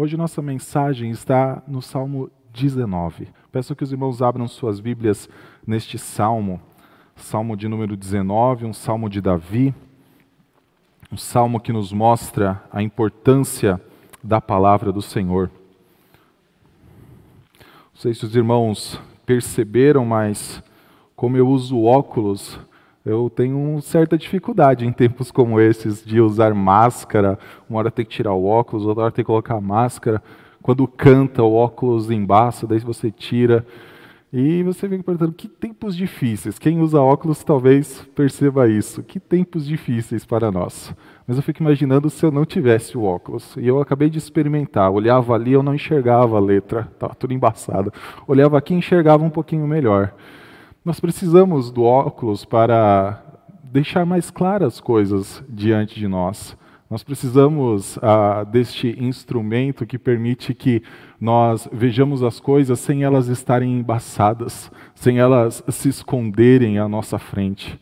Hoje nossa mensagem está no Salmo 19. Peço que os irmãos abram suas Bíblias neste salmo, salmo de número 19, um salmo de Davi, um salmo que nos mostra a importância da palavra do Senhor. Não sei se os irmãos perceberam, mas como eu uso óculos, eu tenho certa dificuldade em tempos como esses de usar máscara. Uma hora tem que tirar o óculos, outra hora tem que colocar a máscara. Quando canta, o óculos embaça, daí você tira. E você fica perguntando, que tempos difíceis. Quem usa óculos talvez perceba isso. Que tempos difíceis para nós. Mas eu fico imaginando se eu não tivesse o óculos. E eu acabei de experimentar. Olhava ali, eu não enxergava a letra. Estava tudo embaçado. Olhava aqui enxergava um pouquinho melhor. Nós precisamos do óculos para deixar mais claras as coisas diante de nós. Nós precisamos ah, deste instrumento que permite que nós vejamos as coisas sem elas estarem embaçadas, sem elas se esconderem à nossa frente.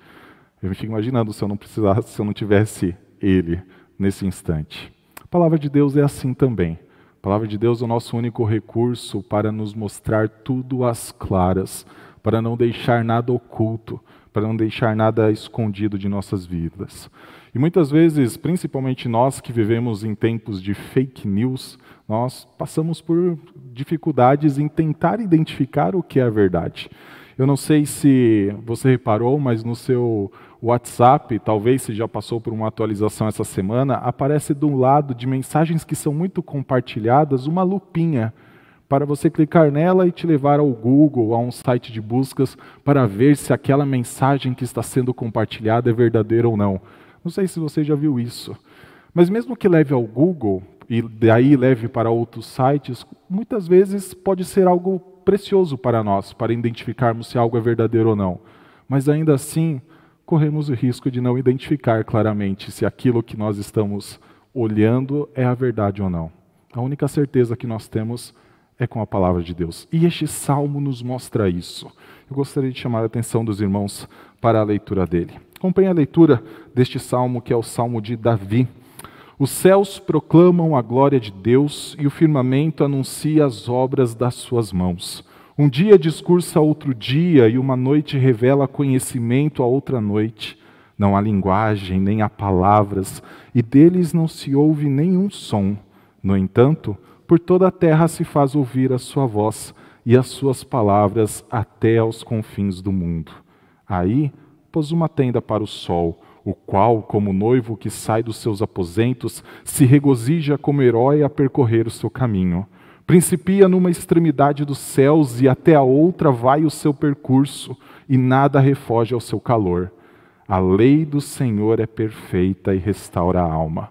Eu me fico imaginando se eu não precisasse, se eu não tivesse ele nesse instante. A palavra de Deus é assim também. A palavra de Deus é o nosso único recurso para nos mostrar tudo às claras para não deixar nada oculto, para não deixar nada escondido de nossas vidas. E muitas vezes, principalmente nós que vivemos em tempos de fake news, nós passamos por dificuldades em tentar identificar o que é a verdade. Eu não sei se você reparou, mas no seu WhatsApp, talvez se já passou por uma atualização essa semana, aparece do lado de mensagens que são muito compartilhadas uma lupinha para você clicar nela e te levar ao Google, a um site de buscas, para ver se aquela mensagem que está sendo compartilhada é verdadeira ou não. Não sei se você já viu isso. Mas mesmo que leve ao Google e daí leve para outros sites, muitas vezes pode ser algo precioso para nós, para identificarmos se algo é verdadeiro ou não. Mas ainda assim, corremos o risco de não identificar claramente se aquilo que nós estamos olhando é a verdade ou não. A única certeza que nós temos é é com a palavra de Deus. E este salmo nos mostra isso. Eu gostaria de chamar a atenção dos irmãos para a leitura dele. Acompanhe a leitura deste salmo, que é o salmo de Davi. Os céus proclamam a glória de Deus e o firmamento anuncia as obras das suas mãos. Um dia discursa outro dia e uma noite revela conhecimento a outra noite. Não há linguagem, nem há palavras, e deles não se ouve nenhum som. No entanto, por toda a terra se faz ouvir a sua voz e as suas palavras até aos confins do mundo. Aí pôs uma tenda para o sol, o qual, como noivo que sai dos seus aposentos, se regozija como herói a percorrer o seu caminho. Principia numa extremidade dos céus e até a outra vai o seu percurso, e nada refoge ao seu calor. A lei do Senhor é perfeita e restaura a alma.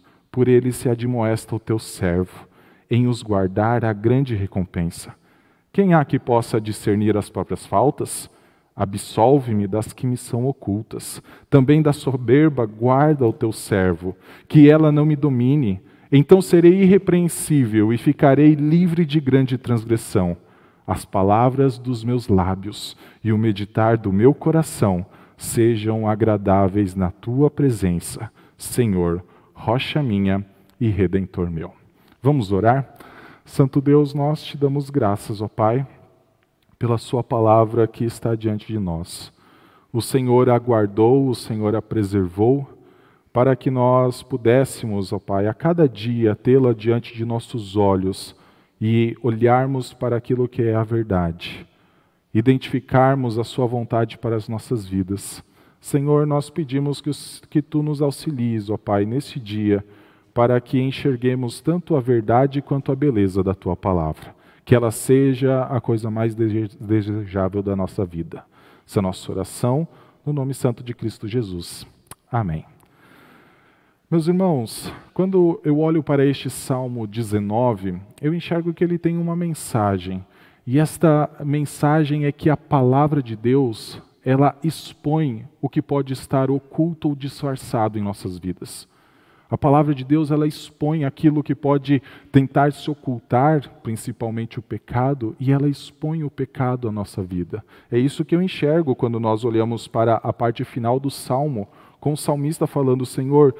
por ele se admoesta o teu servo, em os guardar a grande recompensa. Quem há que possa discernir as próprias faltas? Absolve-me das que me são ocultas. Também da soberba guarda o teu servo, que ela não me domine. Então serei irrepreensível e ficarei livre de grande transgressão. As palavras dos meus lábios e o meditar do meu coração sejam agradáveis na tua presença, Senhor, rocha minha e redentor meu. Vamos orar? Santo Deus, nós te damos graças, ó Pai, pela Sua palavra que está diante de nós. O Senhor a guardou, o Senhor a preservou, para que nós pudéssemos, ó Pai, a cada dia tê-la diante de nossos olhos e olharmos para aquilo que é a verdade, identificarmos a Sua vontade para as nossas vidas. Senhor, nós pedimos que, os, que tu nos auxilies, ó Pai, nesse dia, para que enxerguemos tanto a verdade quanto a beleza da tua palavra. Que ela seja a coisa mais desejável da nossa vida. Essa é a nossa oração, no nome santo de Cristo Jesus. Amém. Meus irmãos, quando eu olho para este Salmo 19, eu enxergo que ele tem uma mensagem. E esta mensagem é que a palavra de Deus, ela expõe o que pode estar oculto ou disfarçado em nossas vidas. A palavra de Deus, ela expõe aquilo que pode tentar se ocultar, principalmente o pecado, e ela expõe o pecado à nossa vida. É isso que eu enxergo quando nós olhamos para a parte final do salmo, com o salmista falando: Senhor,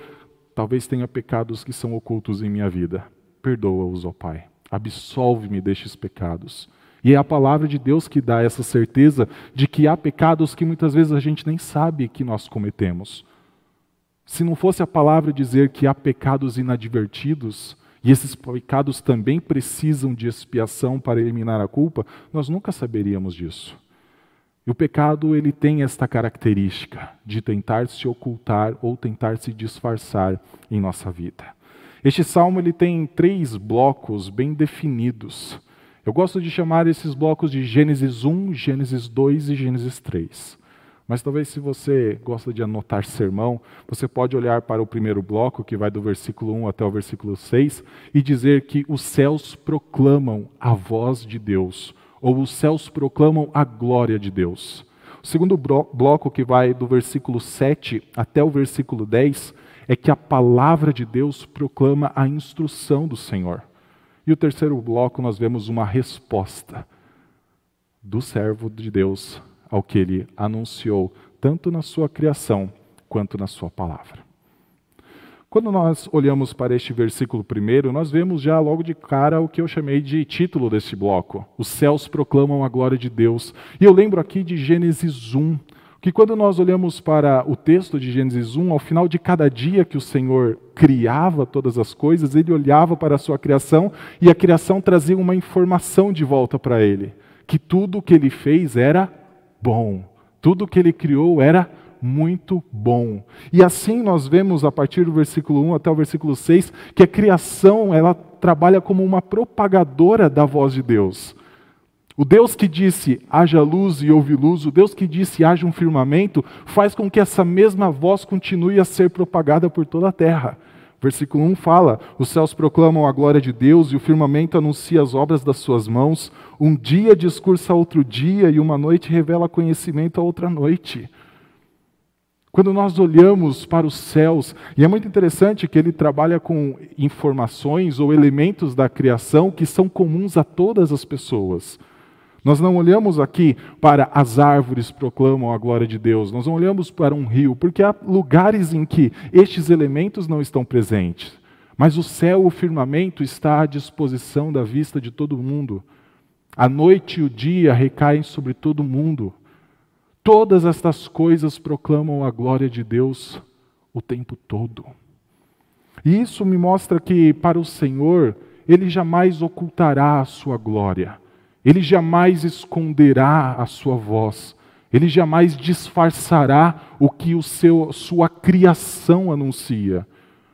Talvez tenha pecados que são ocultos em minha vida. Perdoa-os, ó Pai. Absolve-me destes pecados. E é a palavra de Deus que dá essa certeza de que há pecados que muitas vezes a gente nem sabe que nós cometemos. Se não fosse a palavra dizer que há pecados inadvertidos, e esses pecados também precisam de expiação para eliminar a culpa, nós nunca saberíamos disso. E o pecado ele tem esta característica de tentar se ocultar ou tentar se disfarçar em nossa vida. Este salmo ele tem três blocos bem definidos. Eu gosto de chamar esses blocos de Gênesis 1, Gênesis 2 e Gênesis 3. Mas talvez se você gosta de anotar sermão, você pode olhar para o primeiro bloco, que vai do versículo 1 até o versículo 6, e dizer que os céus proclamam a voz de Deus ou os céus proclamam a glória de Deus. O segundo bloco, que vai do versículo 7 até o versículo 10, é que a palavra de Deus proclama a instrução do Senhor. E o terceiro bloco, nós vemos uma resposta do servo de Deus ao que ele anunciou, tanto na sua criação quanto na sua palavra. Quando nós olhamos para este versículo primeiro, nós vemos já logo de cara o que eu chamei de título deste bloco: Os céus proclamam a glória de Deus. E eu lembro aqui de Gênesis 1, que quando nós olhamos para o texto de Gênesis 1, ao final de cada dia que o Senhor criava todas as coisas, ele olhava para a sua criação e a criação trazia uma informação de volta para ele: que tudo o que ele fez era bom, tudo o que ele criou era muito bom. E assim nós vemos a partir do versículo 1 até o versículo 6 que a criação, ela trabalha como uma propagadora da voz de Deus. O Deus que disse haja luz e houve luz, o Deus que disse haja um firmamento, faz com que essa mesma voz continue a ser propagada por toda a terra. Versículo 1 fala: Os céus proclamam a glória de Deus e o firmamento anuncia as obras das suas mãos. Um dia discursa outro dia e uma noite revela conhecimento a outra noite. Quando nós olhamos para os céus, e é muito interessante que ele trabalha com informações ou elementos da criação que são comuns a todas as pessoas. Nós não olhamos aqui para as árvores proclamam a glória de Deus, nós não olhamos para um rio, porque há lugares em que estes elementos não estão presentes. Mas o céu, o firmamento, está à disposição da vista de todo mundo. A noite e o dia recaem sobre todo mundo. Todas estas coisas proclamam a glória de Deus o tempo todo. E isso me mostra que para o Senhor, ele jamais ocultará a sua glória, ele jamais esconderá a sua voz, ele jamais disfarçará o que o seu sua criação anuncia.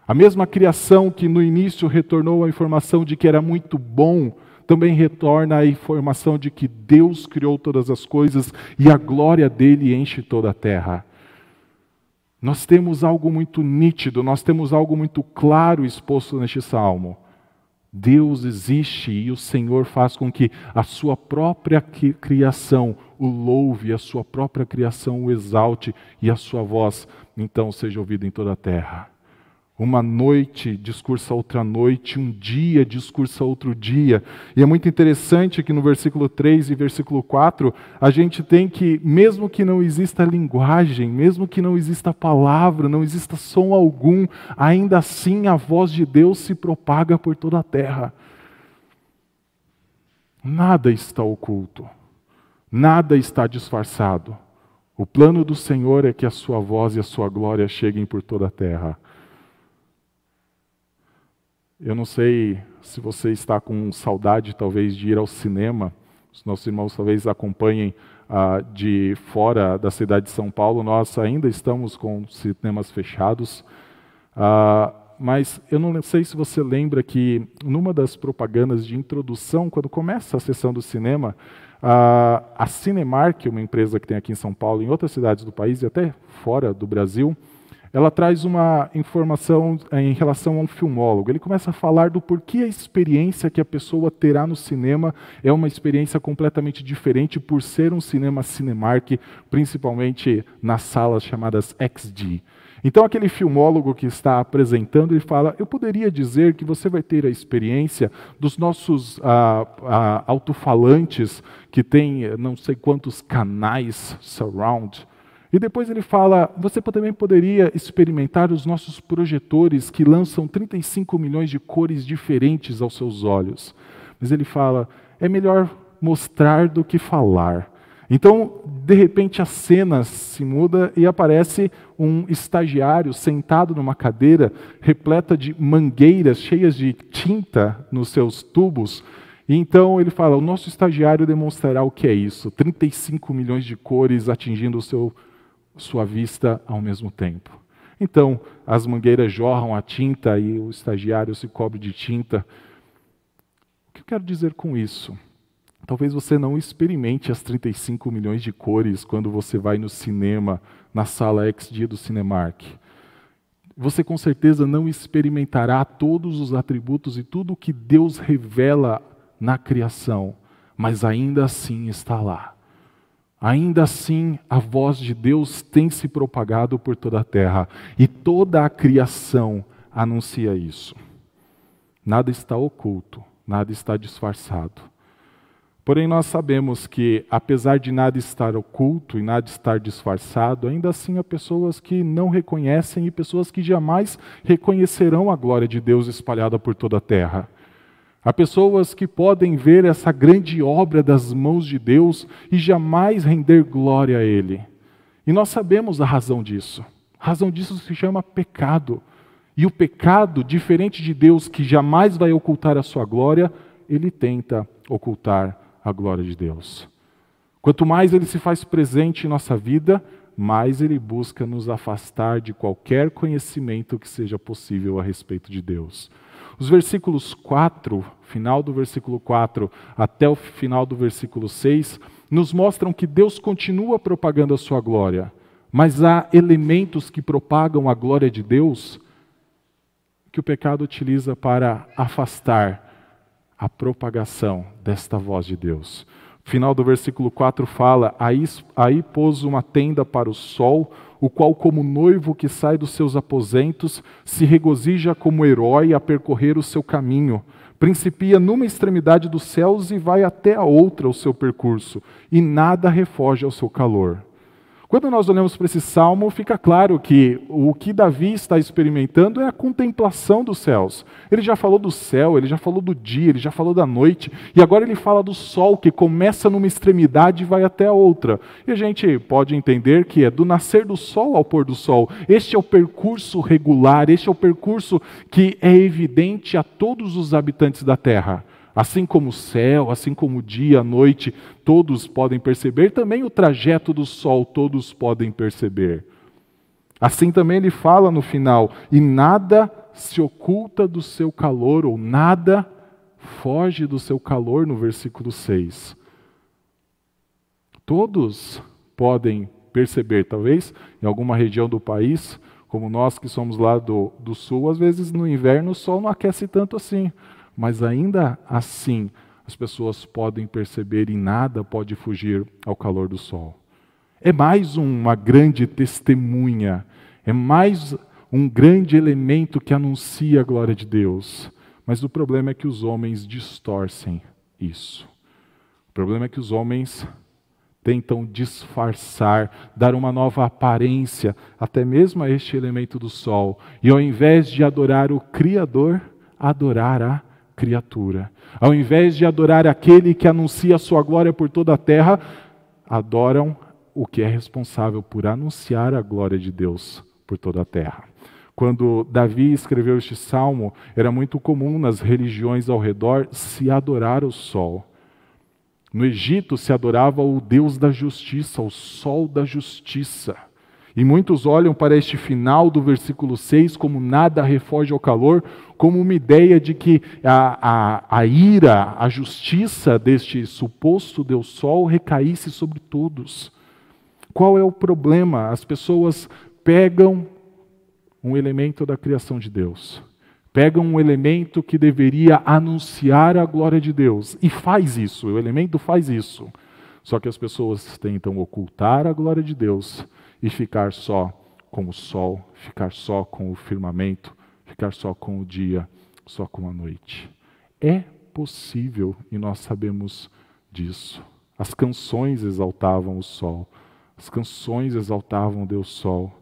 A mesma criação que no início retornou a informação de que era muito bom, também retorna a informação de que Deus criou todas as coisas e a glória dele enche toda a terra. Nós temos algo muito nítido, nós temos algo muito claro exposto neste salmo. Deus existe e o Senhor faz com que a sua própria criação o louve, a sua própria criação o exalte e a sua voz então seja ouvida em toda a terra. Uma noite discursa outra noite, um dia discursa outro dia. E é muito interessante que no versículo 3 e versículo 4, a gente tem que, mesmo que não exista linguagem, mesmo que não exista palavra, não exista som algum, ainda assim a voz de Deus se propaga por toda a terra. Nada está oculto, nada está disfarçado. O plano do Senhor é que a sua voz e a sua glória cheguem por toda a terra. Eu não sei se você está com saudade, talvez, de ir ao cinema. Os nossos irmãos talvez acompanhem ah, de fora da cidade de São Paulo. Nós ainda estamos com cinemas fechados. Ah, mas eu não sei se você lembra que numa das propagandas de introdução, quando começa a sessão do cinema, ah, a Cinemark, uma empresa que tem aqui em São Paulo, em outras cidades do país e até fora do Brasil, ela traz uma informação eh, em relação a um filmólogo. Ele começa a falar do porquê a experiência que a pessoa terá no cinema é uma experiência completamente diferente por ser um cinema Cinemark, principalmente nas salas chamadas XD. Então, aquele filmólogo que está apresentando, ele fala: Eu poderia dizer que você vai ter a experiência dos nossos ah, ah, alto-falantes, que tem eh, não sei quantos canais surround. E depois ele fala: Você também poderia experimentar os nossos projetores, que lançam 35 milhões de cores diferentes aos seus olhos. Mas ele fala: É melhor mostrar do que falar. Então, de repente, a cena se muda e aparece um estagiário sentado numa cadeira repleta de mangueiras cheias de tinta nos seus tubos. E então ele fala: o nosso estagiário demonstrará o que é isso: 35 milhões de cores atingindo o seu, sua vista ao mesmo tempo. Então, as mangueiras jorram a tinta e o estagiário se cobre de tinta. O que eu quero dizer com isso? Talvez você não experimente as 35 milhões de cores quando você vai no cinema, na sala XD do Cinemark. Você com certeza não experimentará todos os atributos e tudo o que Deus revela na criação, mas ainda assim está lá. Ainda assim, a voz de Deus tem se propagado por toda a terra e toda a criação anuncia isso. Nada está oculto, nada está disfarçado. Porém, nós sabemos que, apesar de nada estar oculto e nada estar disfarçado, ainda assim há pessoas que não reconhecem e pessoas que jamais reconhecerão a glória de Deus espalhada por toda a terra. Há pessoas que podem ver essa grande obra das mãos de Deus e jamais render glória a Ele. E nós sabemos a razão disso. A razão disso se chama pecado. E o pecado, diferente de Deus que jamais vai ocultar a sua glória, ele tenta ocultar a glória de Deus. Quanto mais ele se faz presente em nossa vida, mais ele busca nos afastar de qualquer conhecimento que seja possível a respeito de Deus. Os versículos 4, final do versículo 4 até o final do versículo 6, nos mostram que Deus continua propagando a sua glória, mas há elementos que propagam a glória de Deus que o pecado utiliza para afastar a propagação desta voz de Deus. Final do versículo 4 fala: aí, aí pôs uma tenda para o sol, o qual, como noivo que sai dos seus aposentos, se regozija como herói a percorrer o seu caminho. Principia numa extremidade dos céus e vai até a outra o seu percurso, e nada refoge ao seu calor. Quando nós olhamos para esse salmo, fica claro que o que Davi está experimentando é a contemplação dos céus. Ele já falou do céu, ele já falou do dia, ele já falou da noite, e agora ele fala do sol, que começa numa extremidade e vai até a outra. E a gente pode entender que é do nascer do sol ao pôr do sol. Este é o percurso regular, este é o percurso que é evidente a todos os habitantes da terra. Assim como o céu, assim como o dia, a noite, todos podem perceber, também o trajeto do sol todos podem perceber. Assim também ele fala no final: e nada se oculta do seu calor, ou nada foge do seu calor, no versículo 6. Todos podem perceber, talvez em alguma região do país, como nós que somos lá do, do sul, às vezes no inverno o sol não aquece tanto assim mas ainda assim as pessoas podem perceber e nada pode fugir ao calor do sol. É mais uma grande testemunha, é mais um grande elemento que anuncia a glória de Deus. Mas o problema é que os homens distorcem isso. O problema é que os homens tentam disfarçar, dar uma nova aparência, até mesmo a este elemento do sol. E ao invés de adorar o Criador, adorar a criatura. Ao invés de adorar aquele que anuncia a sua glória por toda a terra, adoram o que é responsável por anunciar a glória de Deus por toda a terra. Quando Davi escreveu este salmo, era muito comum nas religiões ao redor se adorar o sol. No Egito se adorava o Deus da justiça, o sol da justiça. E muitos olham para este final do versículo 6 como nada refoge ao calor, como uma ideia de que a, a, a ira, a justiça deste suposto Deus Sol recaísse sobre todos. Qual é o problema? As pessoas pegam um elemento da criação de Deus, pega um elemento que deveria anunciar a glória de Deus e faz isso, o elemento faz isso. Só que as pessoas tentam ocultar a glória de Deus e ficar só com o sol, ficar só com o firmamento, ficar só com o dia, só com a noite. É possível e nós sabemos disso. As canções exaltavam o sol, as canções exaltavam Deus Sol.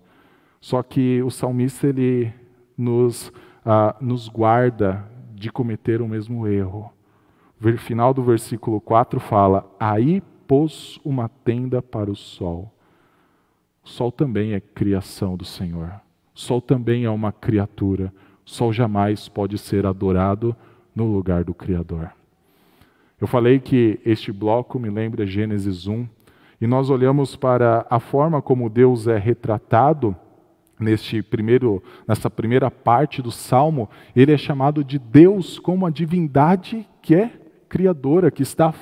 Só que o salmista ele nos, ah, nos guarda de cometer o mesmo erro. O final do versículo 4 fala: Aí pôs uma tenda para o sol. O sol também é criação do Senhor. O sol também é uma criatura. O sol jamais pode ser adorado no lugar do Criador. Eu falei que este bloco me lembra Gênesis 1, e nós olhamos para a forma como Deus é retratado neste primeiro, nessa primeira parte do salmo, ele é chamado de Deus como a divindade que é criadora, que está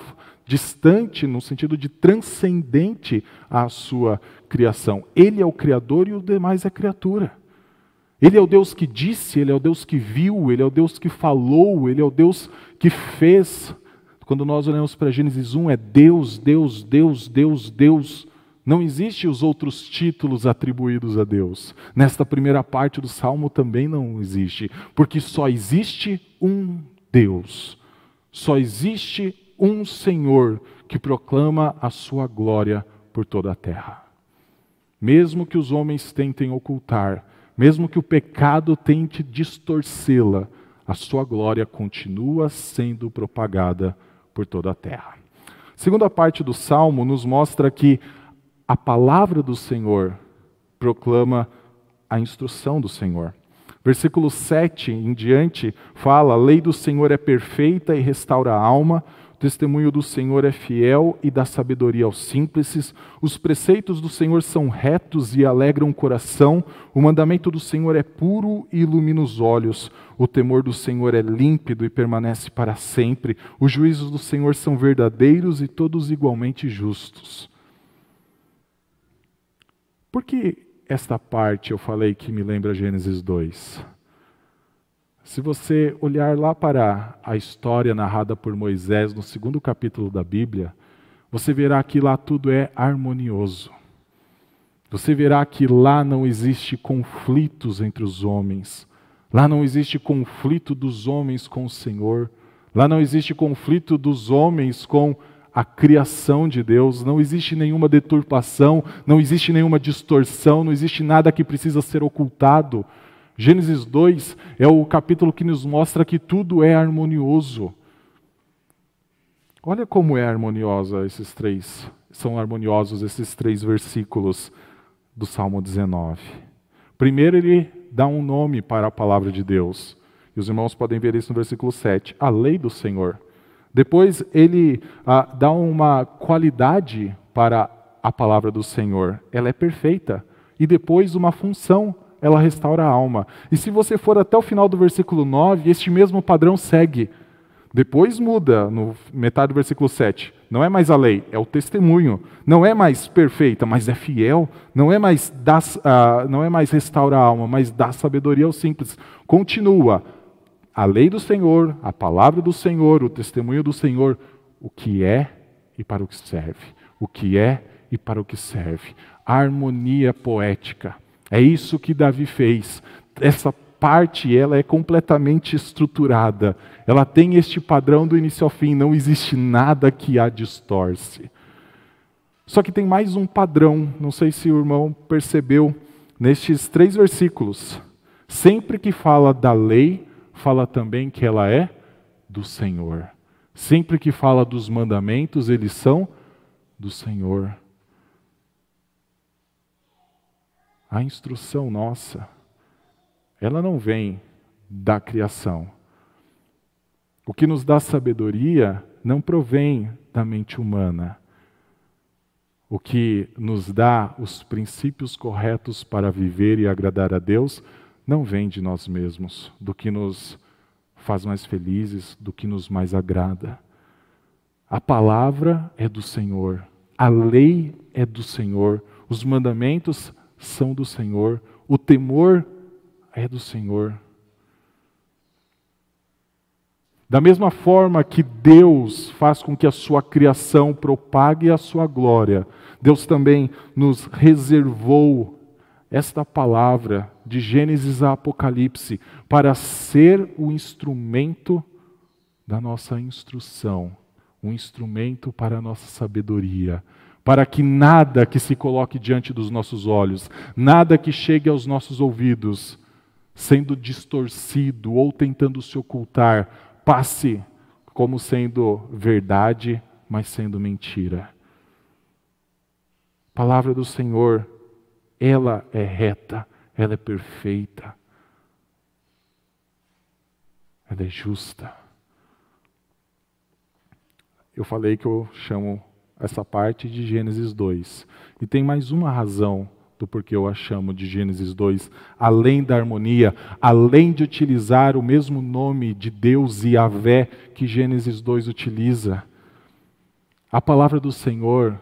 distante no sentido de transcendente à sua criação. Ele é o criador e o demais é criatura. Ele é o Deus que disse, ele é o Deus que viu, ele é o Deus que falou, ele é o Deus que fez. Quando nós olhamos para Gênesis 1, é Deus, Deus, Deus, Deus, Deus. Não existem os outros títulos atribuídos a Deus. Nesta primeira parte do salmo também não existe, porque só existe um Deus. Só existe um Senhor que proclama a sua glória por toda a terra. Mesmo que os homens tentem ocultar, mesmo que o pecado tente distorcê-la, a sua glória continua sendo propagada por toda a terra. Segunda parte do salmo nos mostra que a palavra do Senhor proclama a instrução do Senhor. Versículo 7 em diante fala: A lei do Senhor é perfeita e restaura a alma, testemunho do Senhor é fiel e dá sabedoria aos simples. Os preceitos do Senhor são retos e alegram o coração. O mandamento do Senhor é puro e ilumina os olhos. O temor do Senhor é límpido e permanece para sempre. Os juízos do Senhor são verdadeiros e todos igualmente justos. Por que esta parte eu falei que me lembra Gênesis 2? Se você olhar lá para a história narrada por Moisés no segundo capítulo da Bíblia, você verá que lá tudo é harmonioso. Você verá que lá não existe conflitos entre os homens. Lá não existe conflito dos homens com o Senhor. Lá não existe conflito dos homens com a criação de Deus. Não existe nenhuma deturpação, não existe nenhuma distorção, não existe nada que precisa ser ocultado. Gênesis 2 é o capítulo que nos mostra que tudo é harmonioso. Olha como é harmoniosa esses três, são harmoniosos esses três versículos do Salmo 19. Primeiro ele dá um nome para a palavra de Deus. E os irmãos podem ver isso no versículo 7, a lei do Senhor. Depois ele ah, dá uma qualidade para a palavra do Senhor. Ela é perfeita. E depois uma função ela restaura a alma. E se você for até o final do versículo 9, este mesmo padrão segue. Depois muda, no metade do versículo 7. Não é mais a lei, é o testemunho. Não é mais perfeita, mas é fiel. Não é mais, dá, uh, não é mais restaura a alma, mas dá sabedoria ao simples. Continua. A lei do Senhor, a palavra do Senhor, o testemunho do Senhor, o que é e para o que serve. O que é e para o que serve. A harmonia poética. É isso que Davi fez. Essa parte ela é completamente estruturada. Ela tem este padrão do início ao fim, não existe nada que a distorce. Só que tem mais um padrão, não sei se o irmão percebeu nestes três versículos. Sempre que fala da lei, fala também que ela é do Senhor. Sempre que fala dos mandamentos, eles são do Senhor. A instrução nossa, ela não vem da criação. O que nos dá sabedoria não provém da mente humana. O que nos dá os princípios corretos para viver e agradar a Deus não vem de nós mesmos, do que nos faz mais felizes, do que nos mais agrada. A palavra é do Senhor, a lei é do Senhor, os mandamentos são do Senhor, o temor é do Senhor. Da mesma forma que Deus faz com que a sua criação propague a sua glória, Deus também nos reservou esta palavra de Gênesis a Apocalipse para ser o instrumento da nossa instrução, um instrumento para a nossa sabedoria, para que nada que se coloque diante dos nossos olhos, nada que chegue aos nossos ouvidos, sendo distorcido ou tentando se ocultar, passe como sendo verdade, mas sendo mentira. A palavra do Senhor, ela é reta, ela é perfeita, ela é justa. Eu falei que eu chamo essa parte de Gênesis 2. E tem mais uma razão do porquê eu a chamo de Gênesis 2, além da harmonia, além de utilizar o mesmo nome de Deus e Avé que Gênesis 2 utiliza. A palavra do Senhor,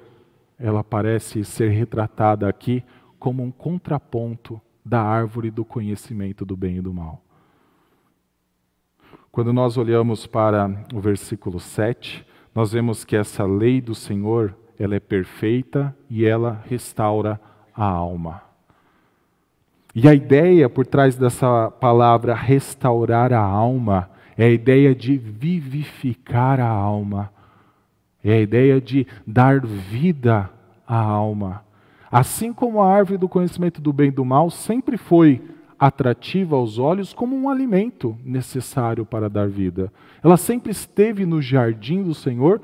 ela parece ser retratada aqui como um contraponto da árvore do conhecimento do bem e do mal. Quando nós olhamos para o versículo 7, nós vemos que essa lei do Senhor, ela é perfeita e ela restaura a alma. E a ideia por trás dessa palavra restaurar a alma é a ideia de vivificar a alma. É a ideia de dar vida à alma. Assim como a árvore do conhecimento do bem e do mal sempre foi atrativa aos olhos como um alimento necessário para dar vida. Ela sempre esteve no jardim do Senhor,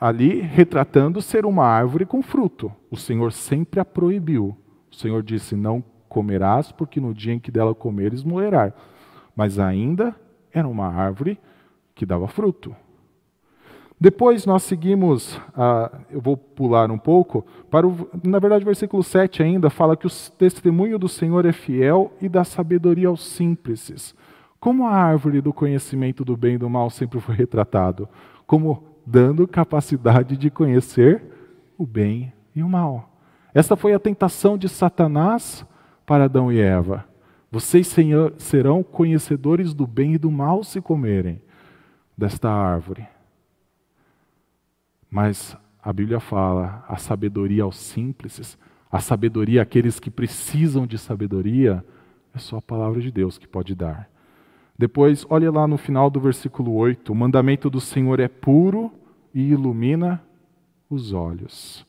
ali retratando ser uma árvore com fruto. O Senhor sempre a proibiu. O Senhor disse: Não comerás, porque no dia em que dela comeres morrerás. Mas ainda era uma árvore que dava fruto. Depois nós seguimos, ah, eu vou pular um pouco, para o, na verdade, o versículo 7 ainda fala que o testemunho do Senhor é fiel e dá sabedoria aos simples. Como a árvore do conhecimento do bem e do mal sempre foi retratado? Como dando capacidade de conhecer o bem e o mal. Esta foi a tentação de Satanás para Adão e Eva. Vocês serão conhecedores do bem e do mal se comerem desta árvore. Mas a Bíblia fala a sabedoria aos simples, a sabedoria àqueles que precisam de sabedoria, é só a palavra de Deus que pode dar. Depois, olha lá no final do versículo 8: o mandamento do Senhor é puro e ilumina os olhos.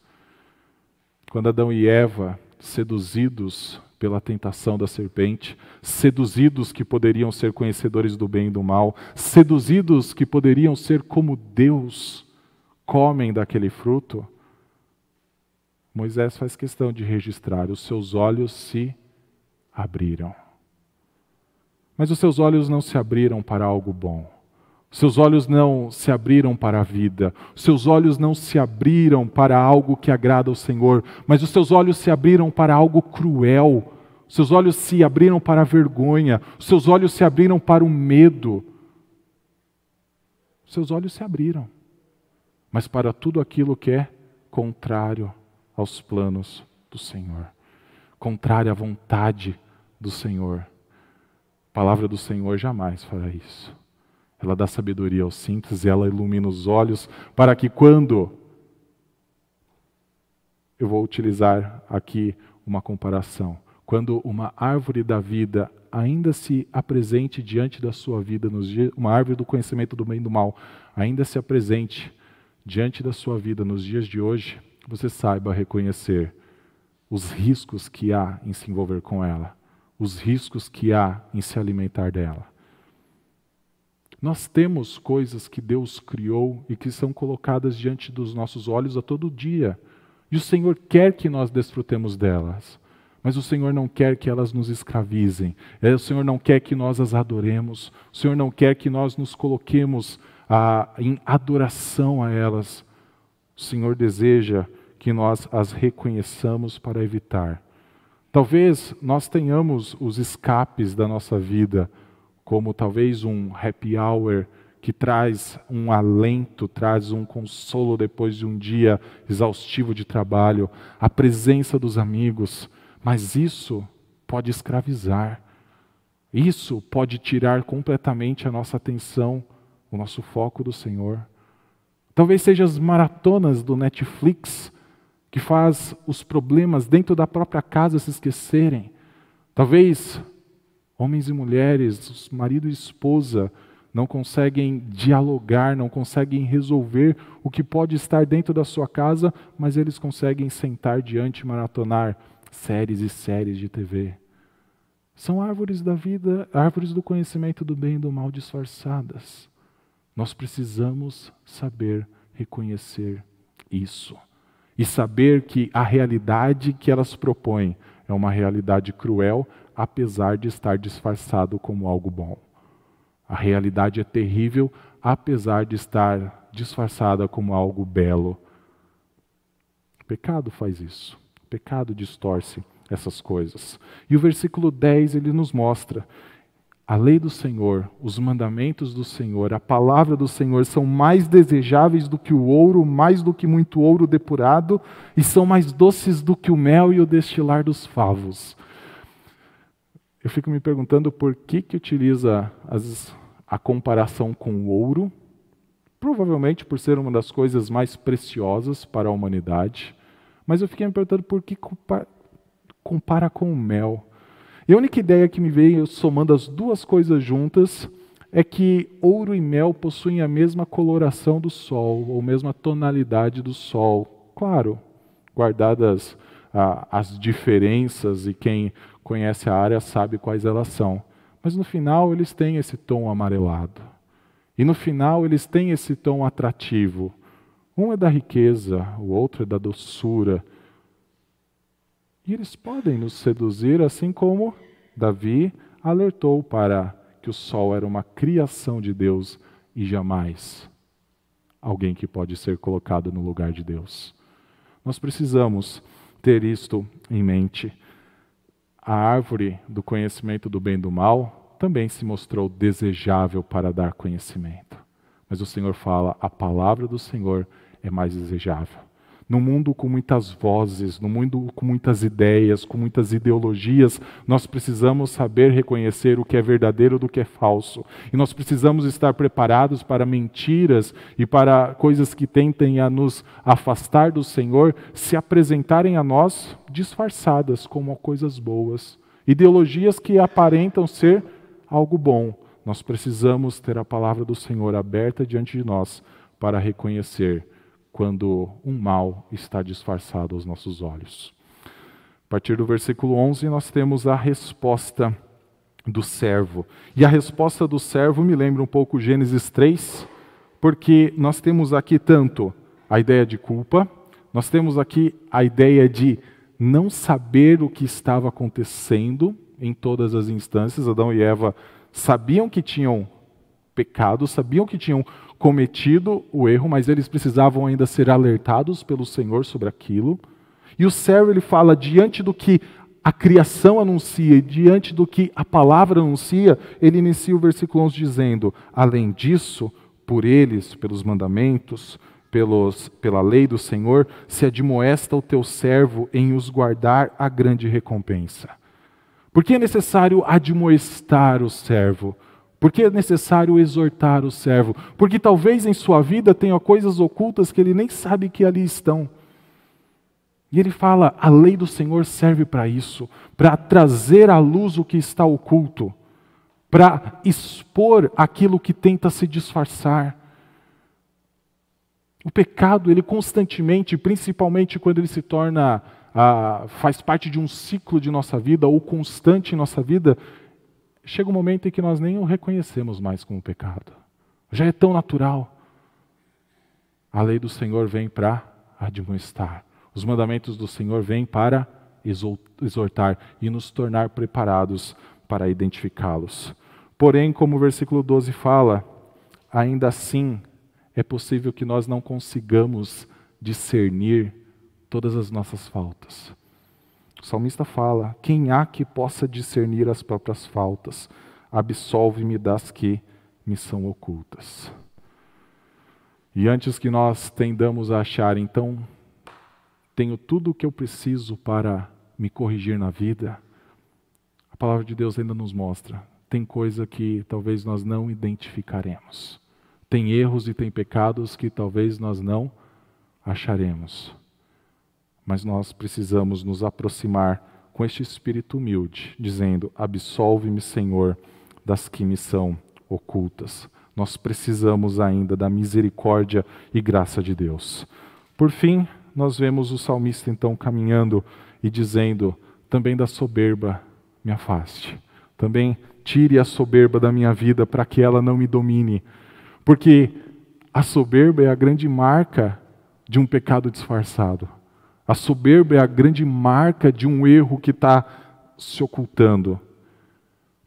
Quando Adão e Eva, seduzidos pela tentação da serpente, seduzidos que poderiam ser conhecedores do bem e do mal, seduzidos que poderiam ser como Deus, comem daquele fruto, Moisés faz questão de registrar: os seus olhos se abriram. Mas os seus olhos não se abriram para algo bom. Seus olhos não se abriram para a vida, seus olhos não se abriram para algo que agrada ao Senhor, mas os seus olhos se abriram para algo cruel, seus olhos se abriram para a vergonha, seus olhos se abriram para o medo. Seus olhos se abriram mas para tudo aquilo que é contrário aos planos do Senhor, contrário à vontade do Senhor. A palavra do Senhor jamais fará isso. Ela dá sabedoria aos simples e ela ilumina os olhos para que quando eu vou utilizar aqui uma comparação. Quando uma árvore da vida ainda se apresente diante da sua vida, nos dias, uma árvore do conhecimento do bem e do mal, ainda se apresente diante da sua vida nos dias de hoje, você saiba reconhecer os riscos que há em se envolver com ela, os riscos que há em se alimentar dela. Nós temos coisas que Deus criou e que são colocadas diante dos nossos olhos a todo dia. E o Senhor quer que nós desfrutemos delas. Mas o Senhor não quer que elas nos escravizem. É, o Senhor não quer que nós as adoremos. O Senhor não quer que nós nos coloquemos a, em adoração a elas. O Senhor deseja que nós as reconheçamos para evitar. Talvez nós tenhamos os escapes da nossa vida, como talvez um happy hour que traz um alento, traz um consolo depois de um dia exaustivo de trabalho, a presença dos amigos, mas isso pode escravizar. Isso pode tirar completamente a nossa atenção, o nosso foco do Senhor. Talvez sejam as maratonas do Netflix que faz os problemas dentro da própria casa se esquecerem. Talvez homens e mulheres, marido e esposa, não conseguem dialogar, não conseguem resolver o que pode estar dentro da sua casa, mas eles conseguem sentar diante e maratonar séries e séries de TV. São árvores da vida, árvores do conhecimento do bem e do mal disfarçadas. Nós precisamos saber reconhecer isso e saber que a realidade que elas propõem é uma realidade cruel, apesar de estar disfarçado como algo bom. A realidade é terrível, apesar de estar disfarçada como algo belo. O pecado faz isso. O pecado distorce essas coisas. E o versículo 10 ele nos mostra a lei do Senhor, os mandamentos do Senhor, a palavra do Senhor são mais desejáveis do que o ouro, mais do que muito ouro depurado, e são mais doces do que o mel e o destilar dos favos. Eu fico me perguntando por que, que utiliza as, a comparação com o ouro, provavelmente por ser uma das coisas mais preciosas para a humanidade, mas eu fiquei me perguntando por que compara, compara com o mel. E a única ideia que me veio somando as duas coisas juntas é que ouro e mel possuem a mesma coloração do sol, ou mesma tonalidade do sol. Claro, guardadas ah, as diferenças e quem conhece a área sabe quais elas são. Mas no final eles têm esse tom amarelado. E no final eles têm esse tom atrativo. Um é da riqueza, o outro é da doçura. E eles podem nos seduzir, assim como Davi alertou para que o sol era uma criação de Deus e jamais alguém que pode ser colocado no lugar de Deus. Nós precisamos ter isto em mente a árvore do conhecimento do bem e do mal também se mostrou desejável para dar conhecimento. Mas o Senhor fala: a palavra do Senhor é mais desejável. No mundo com muitas vozes, no mundo com muitas ideias, com muitas ideologias, nós precisamos saber reconhecer o que é verdadeiro do que é falso. E nós precisamos estar preparados para mentiras e para coisas que tentem a nos afastar do Senhor se apresentarem a nós disfarçadas como coisas boas. Ideologias que aparentam ser algo bom. Nós precisamos ter a palavra do Senhor aberta diante de nós para reconhecer quando um mal está disfarçado aos nossos olhos. A partir do versículo 11, nós temos a resposta do servo. E a resposta do servo me lembra um pouco Gênesis 3, porque nós temos aqui tanto a ideia de culpa, nós temos aqui a ideia de não saber o que estava acontecendo em todas as instâncias. Adão e Eva sabiam que tinham pecado, sabiam que tinham cometido o erro, mas eles precisavam ainda ser alertados pelo Senhor sobre aquilo. E o servo ele fala diante do que a criação anuncia e diante do que a palavra anuncia, ele inicia o versículo 11 dizendo: Além disso, por eles, pelos mandamentos, pelos, pela lei do Senhor, se admoesta o teu servo em os guardar a grande recompensa. Por que é necessário admoestar o servo? Porque é necessário exortar o servo? Porque talvez em sua vida tenha coisas ocultas que ele nem sabe que ali estão. E ele fala: a lei do Senhor serve para isso, para trazer à luz o que está oculto, para expor aquilo que tenta se disfarçar. O pecado, ele constantemente, principalmente quando ele se torna, ah, faz parte de um ciclo de nossa vida ou constante em nossa vida, chega um momento em que nós nem o reconhecemos mais como pecado. Já é tão natural. A lei do Senhor vem para admoestar. Os mandamentos do Senhor vêm para exortar e nos tornar preparados para identificá-los. Porém, como o versículo 12 fala, ainda assim é possível que nós não consigamos discernir todas as nossas faltas. O salmista fala: Quem há que possa discernir as próprias faltas? Absolve-me das que me são ocultas. E antes que nós tendamos a achar, então, tenho tudo o que eu preciso para me corrigir na vida, a palavra de Deus ainda nos mostra: tem coisa que talvez nós não identificaremos. Tem erros e tem pecados que talvez nós não acharemos. Mas nós precisamos nos aproximar com este espírito humilde, dizendo: Absolve-me, Senhor, das que me são ocultas. Nós precisamos ainda da misericórdia e graça de Deus. Por fim, nós vemos o salmista então caminhando e dizendo: Também da soberba me afaste. Também tire a soberba da minha vida para que ela não me domine. Porque a soberba é a grande marca de um pecado disfarçado. A soberba é a grande marca de um erro que está se ocultando.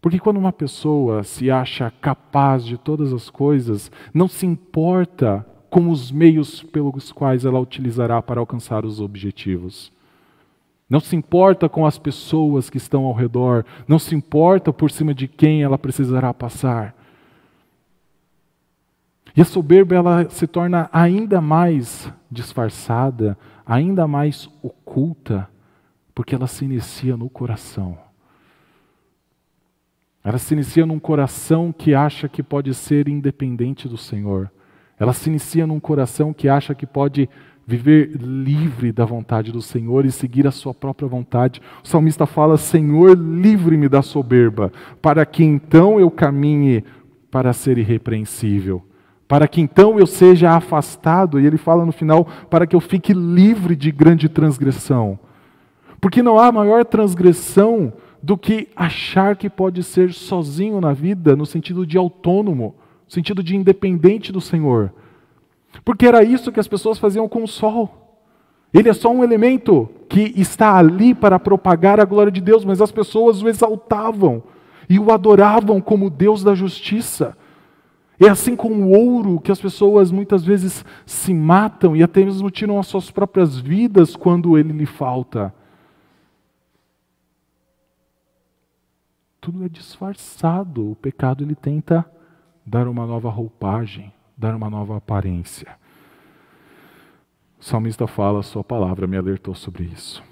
Porque quando uma pessoa se acha capaz de todas as coisas, não se importa com os meios pelos quais ela utilizará para alcançar os objetivos. Não se importa com as pessoas que estão ao redor, não se importa por cima de quem ela precisará passar. E a soberba ela se torna ainda mais disfarçada, ainda mais oculta, porque ela se inicia no coração. Ela se inicia num coração que acha que pode ser independente do Senhor. Ela se inicia num coração que acha que pode viver livre da vontade do Senhor e seguir a sua própria vontade. O salmista fala: Senhor, livre-me da soberba, para que então eu caminhe para ser irrepreensível, para que então eu seja afastado, e ele fala no final, para que eu fique livre de grande transgressão. Porque não há maior transgressão do que achar que pode ser sozinho na vida, no sentido de autônomo sentido de independente do Senhor. Porque era isso que as pessoas faziam com o sol. Ele é só um elemento que está ali para propagar a glória de Deus, mas as pessoas o exaltavam e o adoravam como Deus da justiça. É assim com o ouro que as pessoas muitas vezes se matam e até mesmo tiram as suas próprias vidas quando ele lhe falta. Tudo é disfarçado, o pecado ele tenta dar uma nova roupagem, dar uma nova aparência. O salmista fala, sua palavra me alertou sobre isso.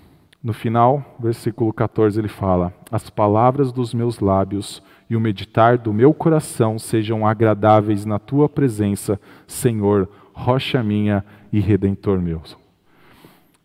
No final, versículo 14, ele fala: As palavras dos meus lábios e o meditar do meu coração sejam agradáveis na tua presença, Senhor, rocha minha e redentor meu.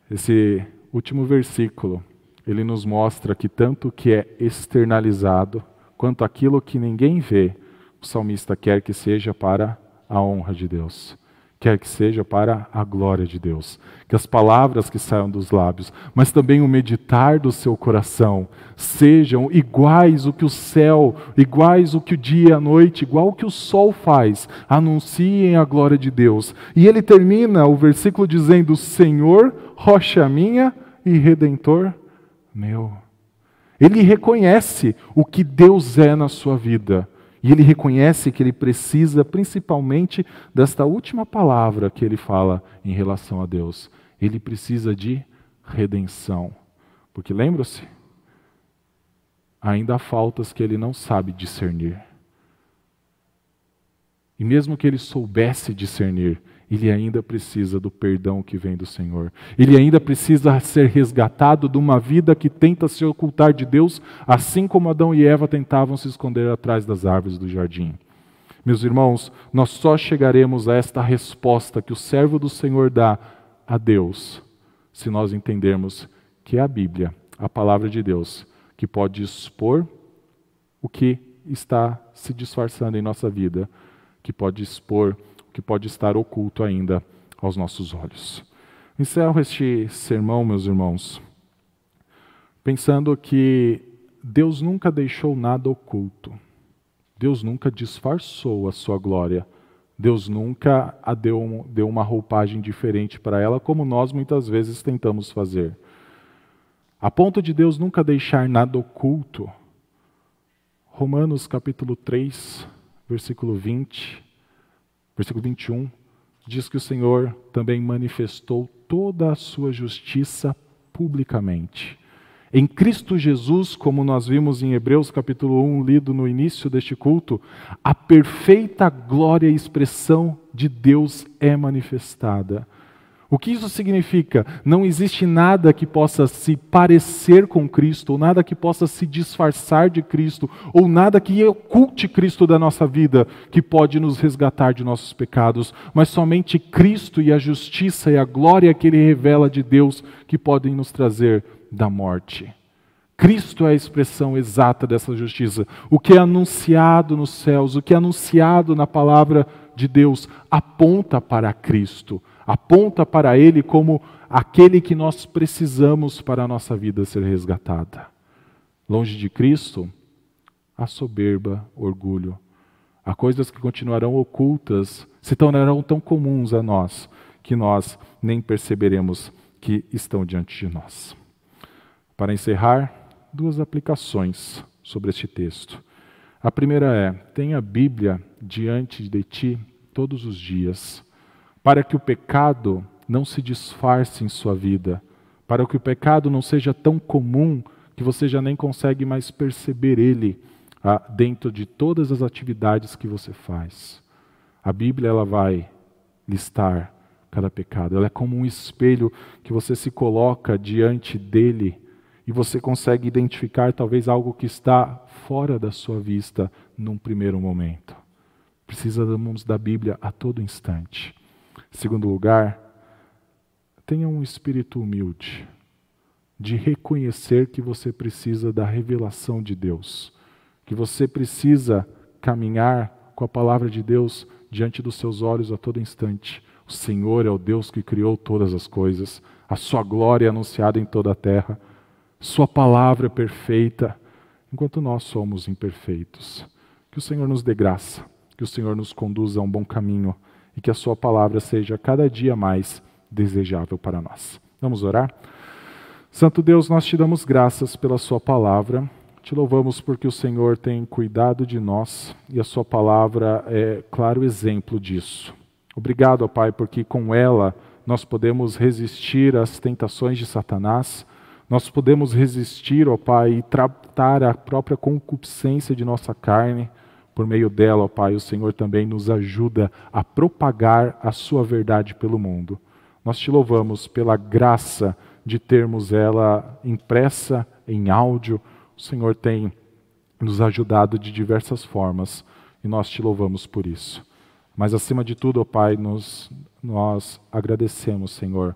Esse último versículo, ele nos mostra que tanto o que é externalizado, quanto aquilo que ninguém vê, o salmista quer que seja para a honra de Deus, quer que seja para a glória de Deus, que as palavras que saiam dos lábios, mas também o meditar do seu coração, sejam iguais o que o céu, iguais o que o dia e a noite, igual o que o sol faz, anunciem a glória de Deus. E ele termina o versículo dizendo: Senhor, rocha minha e redentor meu. Ele reconhece o que Deus é na sua vida. E ele reconhece que ele precisa principalmente desta última palavra que ele fala em relação a Deus. Ele precisa de redenção. Porque lembra-se? Ainda há faltas que ele não sabe discernir. E mesmo que ele soubesse discernir, ele ainda precisa do perdão que vem do Senhor. Ele ainda precisa ser resgatado de uma vida que tenta se ocultar de Deus, assim como Adão e Eva tentavam se esconder atrás das árvores do jardim. Meus irmãos, nós só chegaremos a esta resposta que o servo do Senhor dá a Deus, se nós entendermos que é a Bíblia, a palavra de Deus, que pode expor o que está se disfarçando em nossa vida, que pode expor que pode estar oculto ainda aos nossos olhos. Encerro este sermão, meus irmãos, pensando que Deus nunca deixou nada oculto. Deus nunca disfarçou a sua glória. Deus nunca a deu, deu uma roupagem diferente para ela, como nós muitas vezes tentamos fazer. A ponto de Deus nunca deixar nada oculto. Romanos capítulo 3, versículo 20, Versículo 21 diz que o Senhor também manifestou toda a sua justiça publicamente. Em Cristo Jesus, como nós vimos em Hebreus capítulo 1, lido no início deste culto, a perfeita glória e expressão de Deus é manifestada. O que isso significa? Não existe nada que possa se parecer com Cristo, ou nada que possa se disfarçar de Cristo, ou nada que oculte Cristo da nossa vida, que pode nos resgatar de nossos pecados, mas somente Cristo e a justiça e a glória que Ele revela de Deus que podem nos trazer da morte. Cristo é a expressão exata dessa justiça. O que é anunciado nos céus, o que é anunciado na palavra de Deus, aponta para Cristo aponta para Ele como aquele que nós precisamos para a nossa vida ser resgatada. Longe de Cristo, há soberba, orgulho. Há coisas que continuarão ocultas, se tornarão tão comuns a nós, que nós nem perceberemos que estão diante de nós. Para encerrar, duas aplicações sobre este texto. A primeira é: tenha a Bíblia diante de ti todos os dias para que o pecado não se disfarce em sua vida, para que o pecado não seja tão comum que você já nem consegue mais perceber ele ah, dentro de todas as atividades que você faz. A Bíblia ela vai listar cada pecado. Ela é como um espelho que você se coloca diante dele e você consegue identificar talvez algo que está fora da sua vista num primeiro momento. Precisamos da Bíblia a todo instante. Segundo lugar, tenha um espírito humilde, de reconhecer que você precisa da revelação de Deus, que você precisa caminhar com a palavra de Deus diante dos seus olhos a todo instante. O Senhor é o Deus que criou todas as coisas, a sua glória é anunciada em toda a terra, sua palavra é perfeita, enquanto nós somos imperfeitos. Que o Senhor nos dê graça, que o Senhor nos conduza a um bom caminho e que a Sua palavra seja cada dia mais desejável para nós. Vamos orar? Santo Deus, nós te damos graças pela Sua palavra. Te louvamos porque o Senhor tem cuidado de nós e a Sua palavra é claro exemplo disso. Obrigado, ó Pai, porque com ela nós podemos resistir às tentações de Satanás, nós podemos resistir, ó Pai, e tratar a própria concupiscência de nossa carne por meio dela, ó Pai, o Senhor também nos ajuda a propagar a Sua verdade pelo mundo. Nós te louvamos pela graça de termos ela impressa em áudio. O Senhor tem nos ajudado de diversas formas e nós te louvamos por isso. Mas acima de tudo, ó Pai, nos, nós agradecemos, Senhor,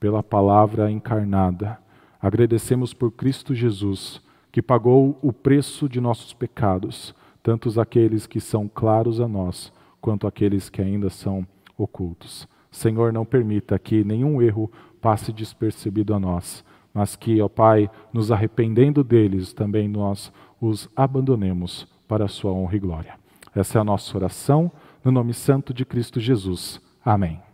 pela palavra encarnada. Agradecemos por Cristo Jesus, que pagou o preço de nossos pecados tanto aqueles que são claros a nós, quanto aqueles que ainda são ocultos. Senhor, não permita que nenhum erro passe despercebido a nós, mas que, ó Pai, nos arrependendo deles, também nós os abandonemos para a sua honra e glória. Essa é a nossa oração, no nome santo de Cristo Jesus. Amém.